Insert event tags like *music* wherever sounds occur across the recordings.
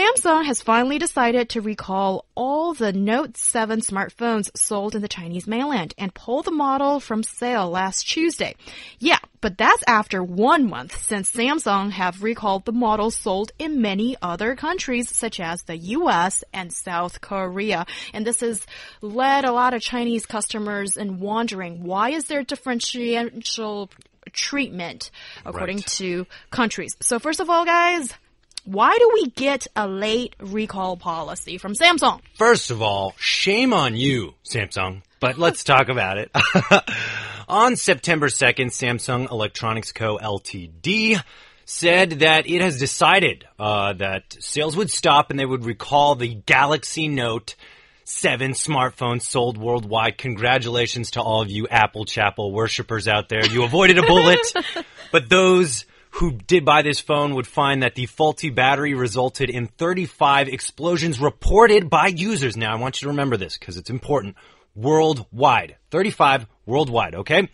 Samsung has finally decided to recall all the Note 7 smartphones sold in the Chinese mainland and pull the model from sale last Tuesday. Yeah, but that's after one month since Samsung have recalled the models sold in many other countries such as the US and South Korea. And this has led a lot of Chinese customers in wondering why is there differential treatment according Right. to countries. So first of all, guys, why do we get a late recall policy from Samsung? First of all, shame on you, Samsung. But let's talk about it. *laughs* on September 2nd, Samsung Electronics Co. Ltd. said that it has decided uh, that sales would stop and they would recall the Galaxy Note 7 smartphones sold worldwide. Congratulations to all of you Apple Chapel worshippers out there. You avoided a bullet. *laughs* but those who did buy this phone would find that the faulty battery resulted in 35 explosions reported by users. Now, I want you to remember this because it's important. Worldwide. 35 worldwide, okay?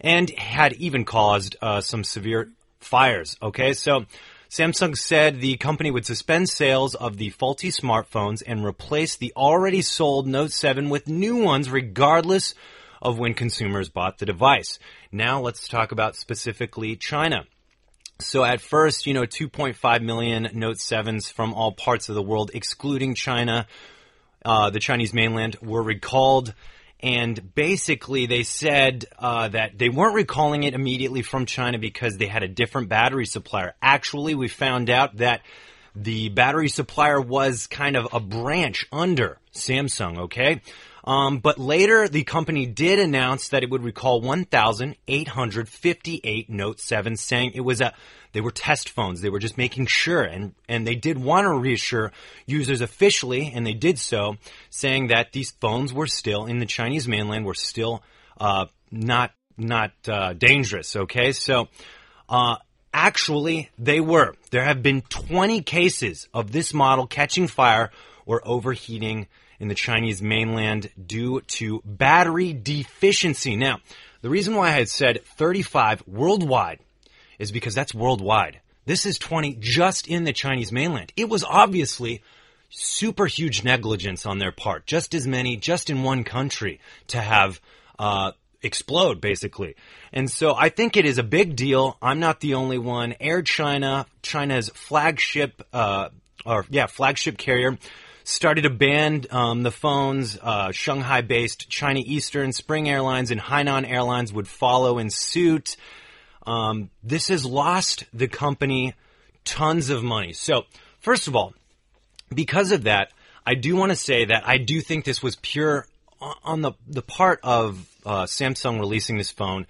And had even caused uh, some severe fires, okay? So, Samsung said the company would suspend sales of the faulty smartphones and replace the already sold Note 7 with new ones regardless of when consumers bought the device. Now let's talk about specifically China. So at first, you know, 2.5 million Note 7s from all parts of the world, excluding China, uh, the Chinese mainland, were recalled. And basically, they said uh, that they weren't recalling it immediately from China because they had a different battery supplier. Actually, we found out that the battery supplier was kind of a branch under Samsung, okay? Um, but later, the company did announce that it would recall 1,858 Note 7, saying it was a they were test phones. They were just making sure, and and they did want to reassure users officially, and they did so, saying that these phones were still in the Chinese mainland, were still uh, not not uh, dangerous. Okay, so. Uh, Actually, they were. There have been 20 cases of this model catching fire or overheating in the Chinese mainland due to battery deficiency. Now, the reason why I had said 35 worldwide is because that's worldwide. This is 20 just in the Chinese mainland. It was obviously super huge negligence on their part. Just as many, just in one country to have, uh, explode basically. And so I think it is a big deal. I'm not the only one. Air China, China's flagship, uh, or yeah, flagship carrier, started to ban um, the phones. Uh, Shanghai-based China Eastern, Spring Airlines, and Hainan Airlines would follow in suit. Um, this has lost the company tons of money. So, first of all, because of that, I do want to say that I do think this was pure on the the part of uh, Samsung releasing this phone.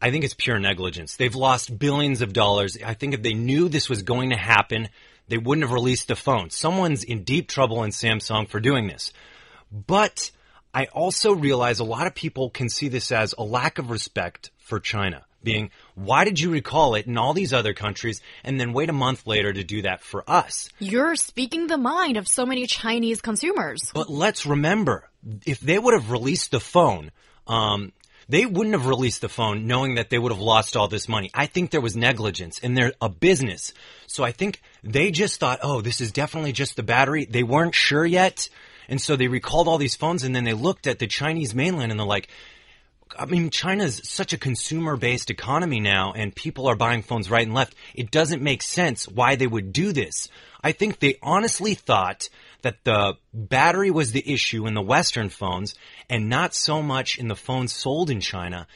I think it's pure negligence. They've lost billions of dollars. I think if they knew this was going to happen, they wouldn't have released the phone. Someone's in deep trouble in Samsung for doing this. But I also realize a lot of people can see this as a lack of respect for China. Being, why did you recall it in all these other countries and then wait a month later to do that for us? You're speaking the mind of so many Chinese consumers. But let's remember, if they would have released the phone, um, they wouldn't have released the phone knowing that they would have lost all this money. I think there was negligence and they're a business. So I think they just thought, oh, this is definitely just the battery. They weren't sure yet. And so they recalled all these phones and then they looked at the Chinese mainland and they're like, I mean, China's such a consumer based economy now and people are buying phones right and left. It doesn't make sense why they would do this. I think they honestly thought that the battery was the issue in the Western phones and not so much in the phones sold in China.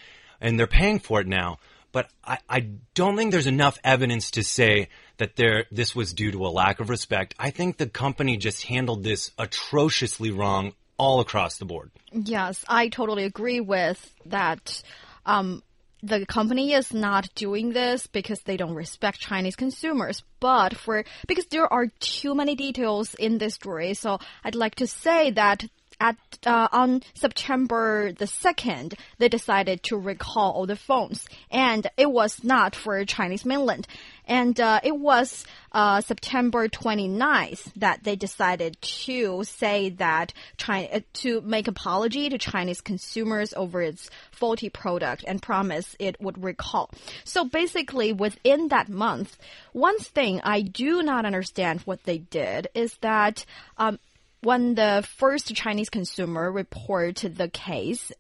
And they're paying for it now. But I, I don't think there's enough evidence to say that there, this was due to a lack of respect. I think the company just handled this atrociously wrong all across the board. Yes, I totally agree with that. Um, the company is not doing this because they don't respect Chinese consumers, but for because there are too many details in this story. So I'd like to say that at uh, on September the second, they decided to recall all the phones, and it was not for Chinese mainland, and uh, it was uh, September 29th that they decided to say that China uh, to make apology to Chinese consumers over its faulty product and promise it would recall. So basically, within that month, one thing I do not understand what they did is that. Um, when the first Chinese consumer report the case,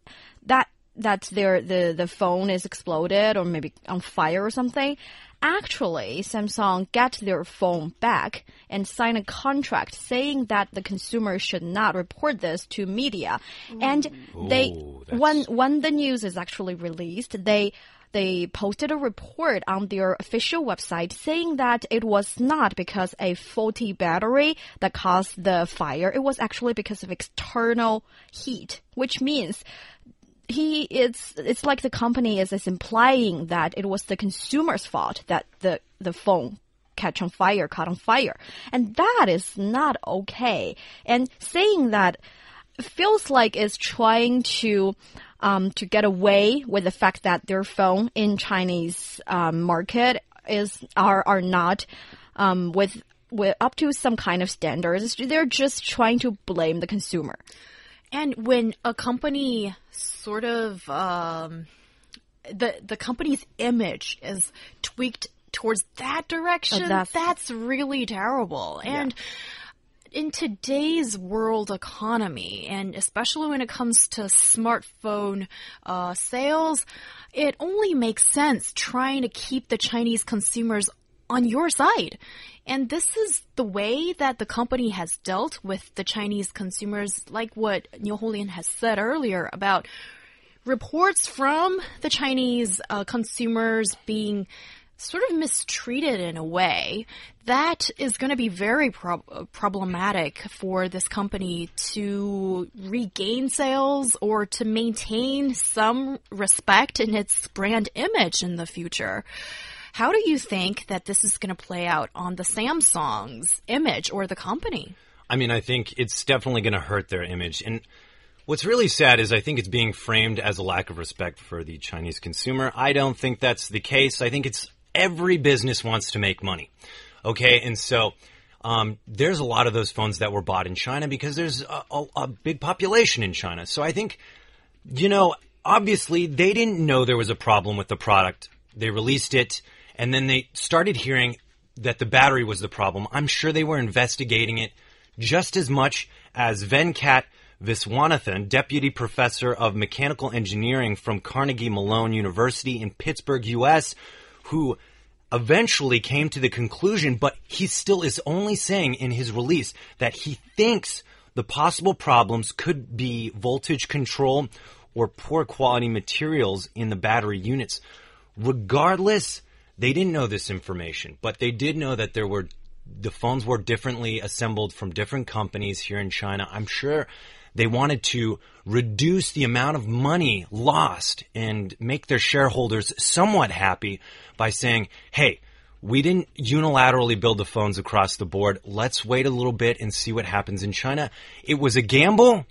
that that their the the phone is exploded or maybe on fire or something. Actually, Samsung get their phone back and sign a contract saying that the consumer should not report this to media. And they Ooh, when when the news is actually released, they they posted a report on their official website saying that it was not because a faulty battery that caused the fire. It was actually because of external heat, which means he it's it's like the company is, is implying that it was the consumer's fault that the the phone catch on fire caught on fire and that is not okay and saying that feels like it's trying to um, to get away with the fact that their phone in Chinese um, market is are are not um, with with up to some kind of standards. They're just trying to blame the consumer. And when a company sort of um, the the company's image is tweaked towards that direction, Oh, that's- that's, really terrible. And in today's world economy, and especially when it comes to smartphone uh, sales, it only makes sense trying to keep the Chinese consumers on your side. And this is the way that the company has dealt with the Chinese consumers, like what Niu Honglin has said earlier about reports from the Chinese uh, consumers being sort of mistreated in a way that is going to be very prob- problematic for this company to regain sales or to maintain some respect in its brand image in the future. How do you think that this is going to play out on the Samsung's image or the company? I mean, I think it's definitely going to hurt their image. And what's really sad is I think it's being framed as a lack of respect for the Chinese consumer. I don't think that's the case. I think it's every business wants to make money. Okay. And so, um, there's a lot of those phones that were bought in China because there's a, a, a big population in China. So I think, you know, obviously they didn't know there was a problem with the product. They released it and then they started hearing that the battery was the problem. I'm sure they were investigating it just as much as Venkat Viswanathan, deputy professor of mechanical engineering from Carnegie Mellon University in Pittsburgh, US, who eventually came to the conclusion, but he still is only saying in his release that he thinks the possible problems could be voltage control or poor quality materials in the battery units. Regardless, they didn't know this information, but they did know that there were the phones were differently assembled from different companies here in China. I'm sure they wanted to reduce the amount of money lost and make their shareholders somewhat happy by saying, hey, we didn't unilaterally build the phones across the board. Let's wait a little bit and see what happens in China. It was a gamble.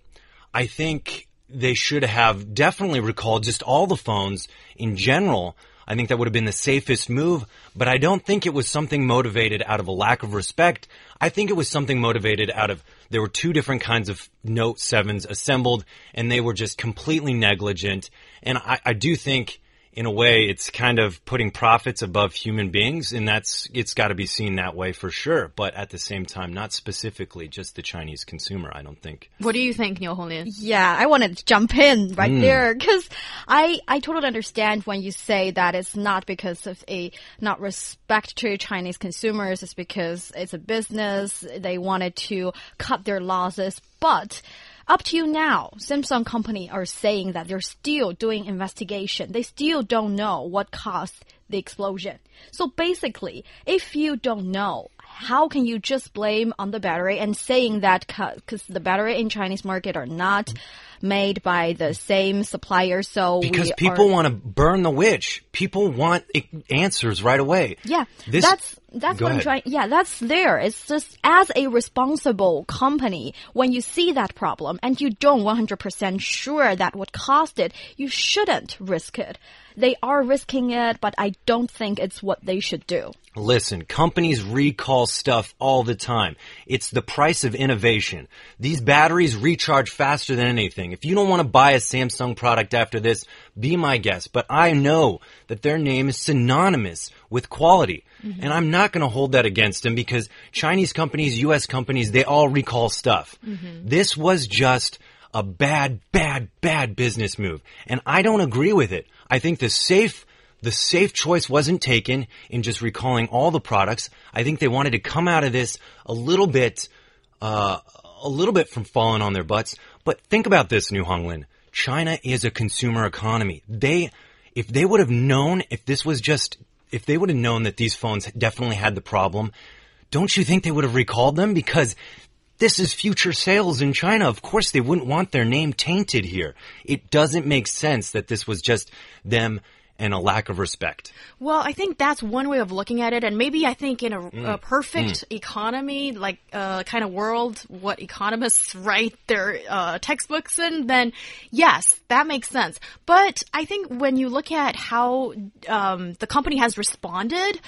I think they should have definitely recalled just all the phones in general. I think that would have been the safest move, but I don't think it was something motivated out of a lack of respect. I think it was something motivated out of there were two different kinds of Note 7s assembled and they were just completely negligent. And I, I do think in a way it's kind of putting profits above human beings and that's it's got to be seen that way for sure but at the same time not specifically just the chinese consumer i don't think What do you think, Niu Honglin? Yeah, I wanted to jump in right hmm. there because I I totally understand when you say that it's not because of a not respect to Chinese consumers. It's because it's a business. They wanted to cut their losses, but. Up to you now, Samsung company are saying that they're still doing investigation. They still don't know what caused the explosion. So basically, if you don't know, how can you just blame on the battery and saying that because the battery in Chinese market are not made by the same supplier, so because people are, want to burn the witch people want answers right away yeah, this that's That's Go what I'm trying. Yeah, that's there. It's just as a responsible company, when you see that problem and you don't 100% sure that what caused it, you shouldn't risk it. They are risking it, but I don't think it's what they should do. Listen, companies recall stuff all the time. It's the price of innovation. These batteries recharge faster than anything. If you don't want to buy a Samsung product after this, be my guest. But I know that their name is synonymous with quality. And I'm not going to hold that against them because Chinese companies, US companies, they all recall stuff. This was just a bad, bad, bad business move. And I don't agree with it. I think the safe the safe choice wasn't taken in just recalling all the products. I think they wanted to come out of this a little bit, uh, a little bit from falling on their butts. But think about this, Niu Honglin. China is a consumer economy. They, if they would have known, if this was just, if they would have known that these phones definitely had the problem, don't you think they would have recalled them? Because this is future sales in China. Of course, they wouldn't want their name tainted here. It doesn't make sense that this was just them and a lack of respect. Well, I think that's one way of looking at it, and maybe I think in a, Mm. a perfect economy, like uh, kind of world, what economists *laughs* write their uh, textbooks in, then yes, that makes sense. But I think when you look at how um, the company has responded.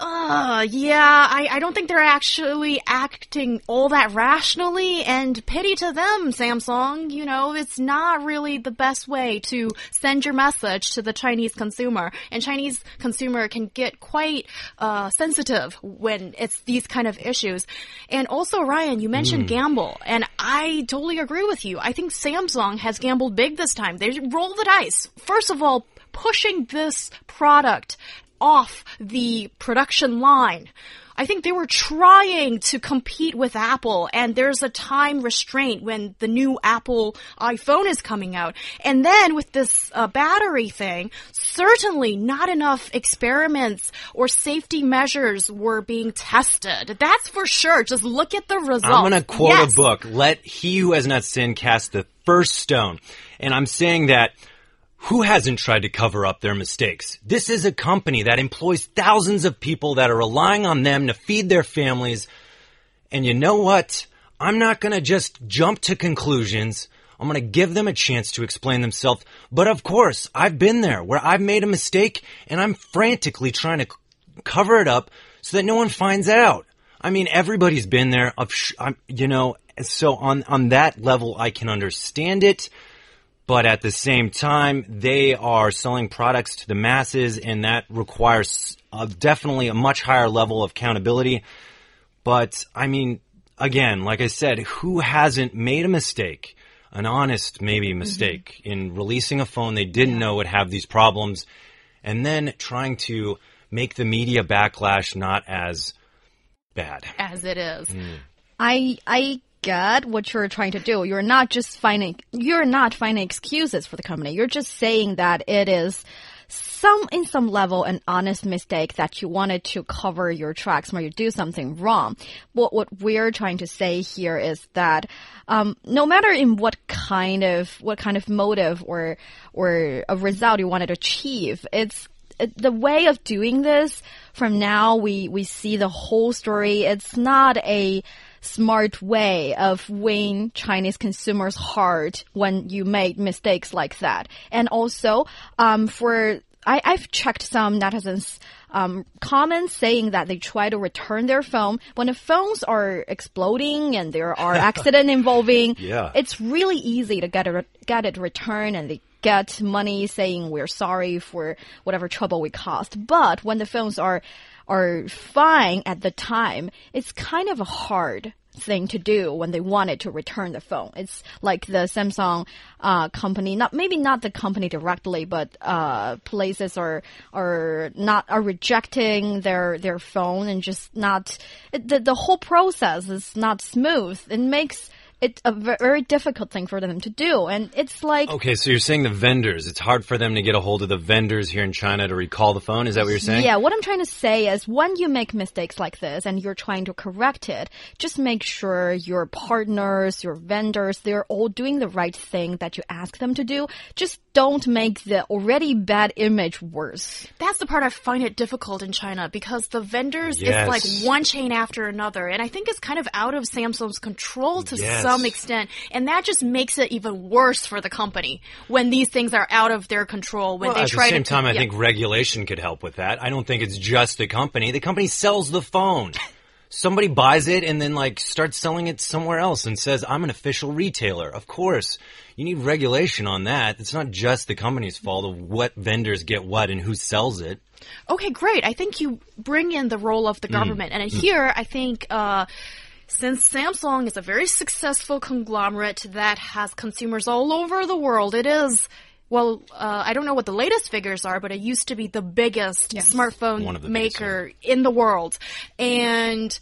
Uh, yeah, I, I don't think they're actually acting all that rationally, and pity to them, Samsung. You know, it's not really the best way to send your message to the Chinese consumer, and Chinese consumer can get quite uh, sensitive when it's these kind of issues. And also, Ryan, you mentioned gamble, and I totally agree with you. I think Samsung has gambled big this time. They roll the dice. First of all, pushing this product off the production line. I think they were trying to compete with Apple, and there's a time restraint when the new Apple iPhone is coming out. And then with this uh, battery thing, certainly not enough experiments or safety measures were being tested. That's for sure. Just look at the results. I'm going to quote Yes. a book. Let he who has not sinned cast the first stone. And I'm saying that who hasn't tried to cover up their mistakes? This is a company that employs thousands of people that are relying on them to feed their families. And you know what? I'm not going to just jump to conclusions. I'm going to give them a chance to explain themselves. But of course, I've been there where I've made a mistake and I'm frantically trying to cover it up so that no one finds out. I mean, everybody's been there. You know, so on on that level, I can understand it. But at the same time, they are selling products to the masses, and that requires uh, definitely a much higher level of accountability. But I mean, again, like I said, who hasn't made a mistake, an honest maybe mistake in releasing a phone they didn't know would have these problems, and then trying to make the media backlash not as bad. As it is. I I get what you're trying to do. You're not just finding you're not finding excuses for the company. You're just saying that it is some in some level an honest mistake that you wanted to cover your tracks when you do something wrong. What what we're trying to say here is that um, no matter in what kind of what kind of motive or or a result you wanted to achieve, it's it- the way of doing this from now we we see the whole story it's not a smart way of winning Chinese consumers' heart when you made mistakes like that. And also, um, for I, I've checked some netizens um, comments saying that they try to return their phone when the phones are exploding and there are *laughs* accident involving. Yeah. it's really easy to get it get it returned and they get money saying we're sorry for whatever trouble we caused. But when the phones are are fine at the time, it's kind of a hard thing to do when they wanted to return the phone. It's like the Samsung uh, company, not maybe not the company directly, but uh, places are are not are rejecting their their phone and just not it, the the whole process is not smooth. It makes it a very difficult thing for them to do, and it's like Okay, so you're saying the vendors, it's hard for them to get a hold of the vendors here in China to recall the phone? Is that what you're saying? Yeah, what I'm trying to say is when you make mistakes like this and you're trying to correct it, just make sure your partners, your vendors, they're all doing the right thing that you ask them to do. Just don't make the already bad image worse. That's the part I find it difficult in China because the vendors Yes. is like one chain after another. And I think it's kind of out of Samsung's control to Yes. some extent. And that just makes it even worse for the company when these things are out of their control. When Well, they at the same to time, I think regulation could help with that. I don't think it's just the company. The company sells the phone. Somebody buys it and then like starts selling it somewhere else and says, I'm an official retailer. Of course, you need regulation on that. It's not just the company's fault of what vendors get what and who sells it. Okay, great. I think you bring in the role of the government. And here, I think, uh, since Samsung is a very successful conglomerate that has consumers all over the world, it is, well, uh, I don't know what the latest figures are, but it used to be the biggest smartphone One of the biggest, maker in the world. And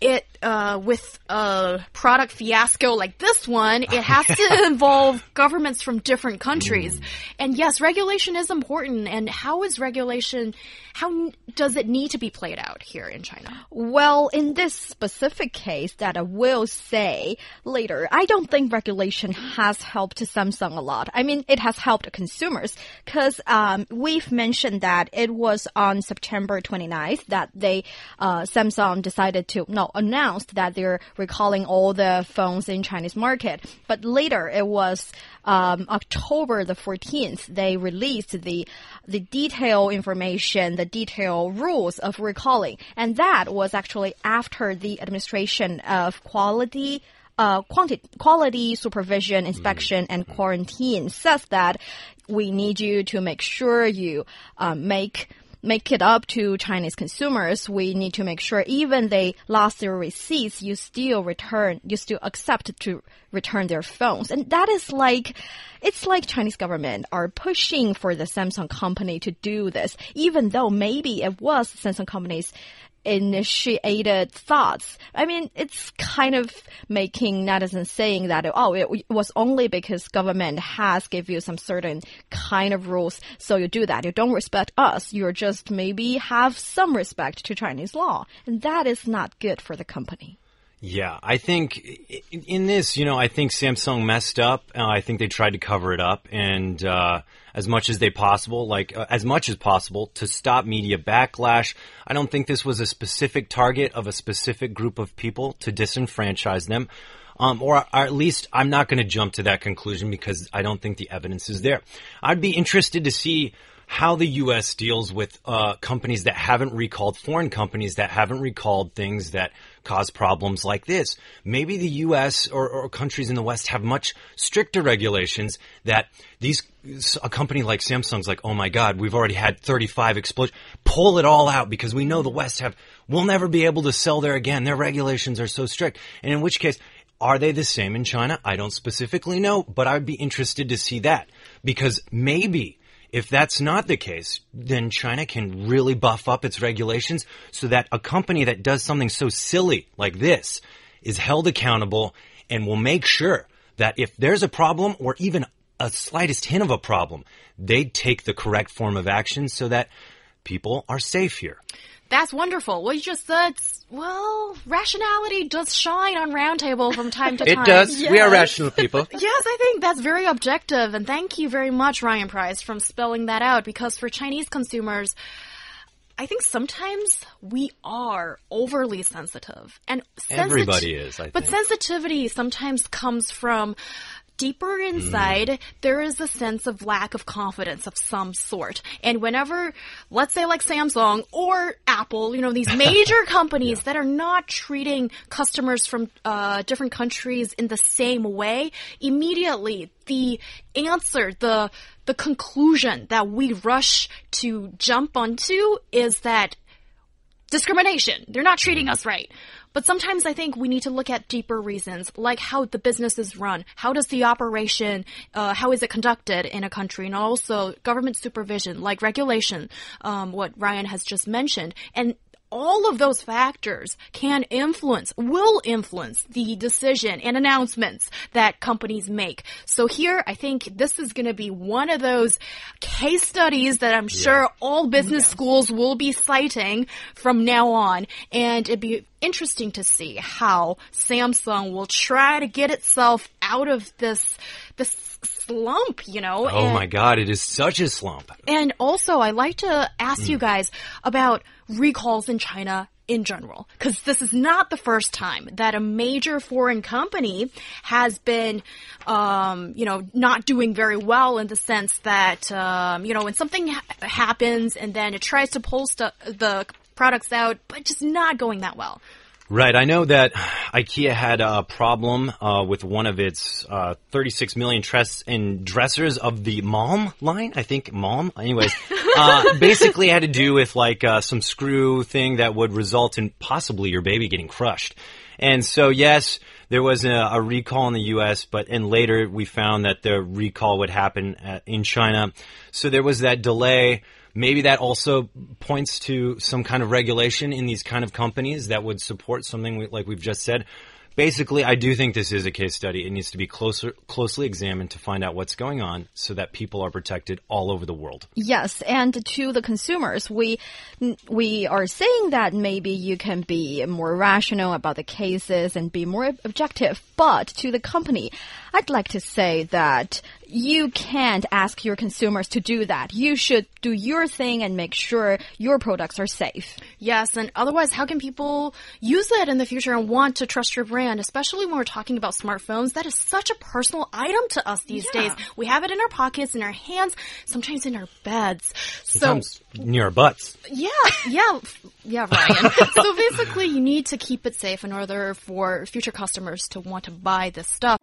it, uh, with a product fiasco like this one, it has to *laughs* involve governments from different countries. Mm. And yes, regulation is important. And how is regulation, how does it need to be played out here in China? Well, in this specific case that I will say later, I don't think regulation has helped Samsung a lot. I mean, it has helped consumers because um, we've mentioned that it was on September 29th that they uh, Samsung decided to no announced that they're recalling all the phones in Chinese market. But later it was um, October the 14th they released the the detailed information, the detailed rules of recalling, and that was actually after the administration of quality. Uh, quanti- quality supervision, inspection, and quarantine says that we need you to make sure you um, make make it up to Chinese consumers, we need to make sure even they lost their receipts, you still return, you still accept to return their phones. And that is like, it's like Chinese government are pushing for the Samsung company to do this, even though maybe it was Samsung company's initiated thoughts. I mean, it's kind of making netizens saying that, oh, it was only because government has give you some certain kind of rules, so you do that. You don't respect us. You're just maybe have some respect to Chinese law. And that is not good for the company. Yeah, I think in this, you know, I think Samsung messed up. Uh, I think they tried to cover it up, and uh, as much as they possible, like uh, as much as possible, to stop media backlash. I don't think this was a specific target of a specific group of people to disenfranchise them. Um, or, or at least I'm not going to jump to that conclusion because I don't think the evidence is there. I'd be interested to see how the U.S. deals with uh, companies that haven't recalled foreign companies that haven't recalled things that cause problems like this. Maybe the U.S. or, or countries in the West have much stricter regulations that these a company like Samsung's like, oh my God, we've already had 35 explosions. Pull it all out because we know the West have we'll never be able to sell there again. Their regulations are so strict. And in which case, are they the same in China? I don't specifically know, but I'd be interested to see that because maybe if that's not the case, then China can really buff up its regulations so that a company that does something so silly like this is held accountable and will make sure that if there's a problem or even a slightest hint of a problem, they take the correct form of action so that people are safe here. That's wonderful. What you just said, well, rationality does shine on Roundtable from time to time. It does. We are rational people. *laughs* Yes, I think that's very objective, and thank you very much, Ryan Price, from spelling that out. Because for Chinese consumers, I think sometimes we are overly sensitive, and sensit- Everybody is, I But sensitivity sometimes comes from deeper inside, there is a sense of lack of confidence of some sort. And whenever, let's say like Samsung or Apple, you know, these *laughs* major companies that are not treating customers from uh, different countries in the same way, immediately the answer, the the conclusion that we rush to jump onto is that discrimination. They're not treating us right. But sometimes I think we need to look at deeper reasons, like how the business is run, how does the operation, uh, how is it conducted in a country, and also government supervision, like regulation, um, what Ryan has just mentioned, and all of those factors can influence, will influence the decision and announcements that companies make. So here, I think this is going to be one of those case studies that I'm sure all business schools will be citing from now on. And it'd be interesting to see how Samsung will try to get itself out of this, this slump, you know? Oh and- my God, it is such a slump. and also, I'd like to ask Mm. you guys about recalls in China in general, because this is not the first time that a major foreign company has been, um, you know, not doing very well in the sense that, um, you know, when something ha happens and then it tries to pull the products out, but just not going that well. Right. I know that IKEA had a problem uh, with one of its uh, 36 million dress in dressers of the Malm line. I think Malm. Anyways, *laughs* uh, basically had to do with like uh, some screw thing that would result in possibly your baby getting crushed. And so, yes, there was a, a recall in the U.S., but and later we found that the recall would happen at, in China. So there was that delay. Maybe that also points to some kind of regulation in these kind of companies that would support something we, like we've just said. Basically, I do think this is a case study. It needs to be closer, closely examined to find out what's going on so that people are protected all over the world. Yes, and to the consumers, we we are saying that maybe you can be more rational about the cases and be more objective. But to the company, I'd like to say that you can't ask your consumers to do that. You should do your thing and make sure your products are safe. Yes, and otherwise, how can people use it in the future and want to trust your brand, especially when we're talking about smartphones? That is such a personal item to us these Yeah. days. We have it in our pockets, in our hands, sometimes in our beds. Sometimes near our butts. Yeah, yeah, yeah, Ryan. *laughs* so basically, you need to keep it safe in order for future customers to want to buy this stuff.